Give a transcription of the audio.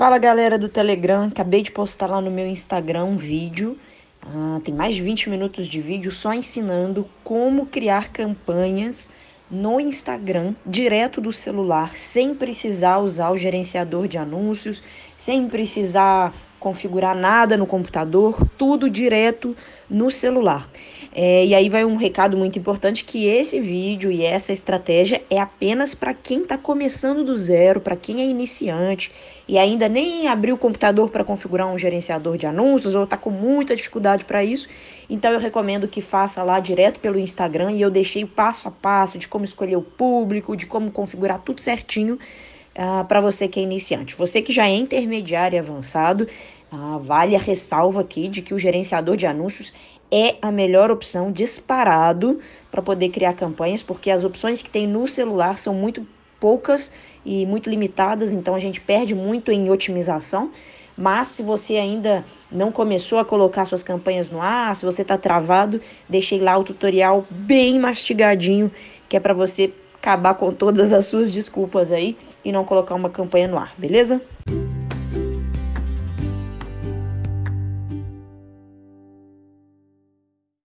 Fala galera do Telegram, acabei de postar lá no meu Instagram um vídeo. Ah, tem mais de 20 minutos de vídeo só ensinando como criar campanhas no Instagram direto do celular, sem precisar usar o gerenciador de anúncios, sem precisar configurar nada no computador, tudo direto no celular. É, e aí vai um recado muito importante que esse vídeo e essa estratégia é apenas para quem está começando do zero, para quem é iniciante e ainda nem abriu o computador para configurar um gerenciador de anúncios ou está com muita dificuldade para isso. Então eu recomendo que faça lá direto pelo Instagram e eu deixei passo a passo de como escolher o público, de como configurar tudo certinho uh, para você que é iniciante. Você que já é intermediário e avançado, uh, vale a ressalva aqui de que o gerenciador de anúncios é a melhor opção disparado para poder criar campanhas, porque as opções que tem no celular são muito poucas e muito limitadas, então a gente perde muito em otimização. Mas se você ainda não começou a colocar suas campanhas no ar, se você está travado, deixei lá o tutorial bem mastigadinho, que é para você acabar com todas as suas desculpas aí e não colocar uma campanha no ar, beleza?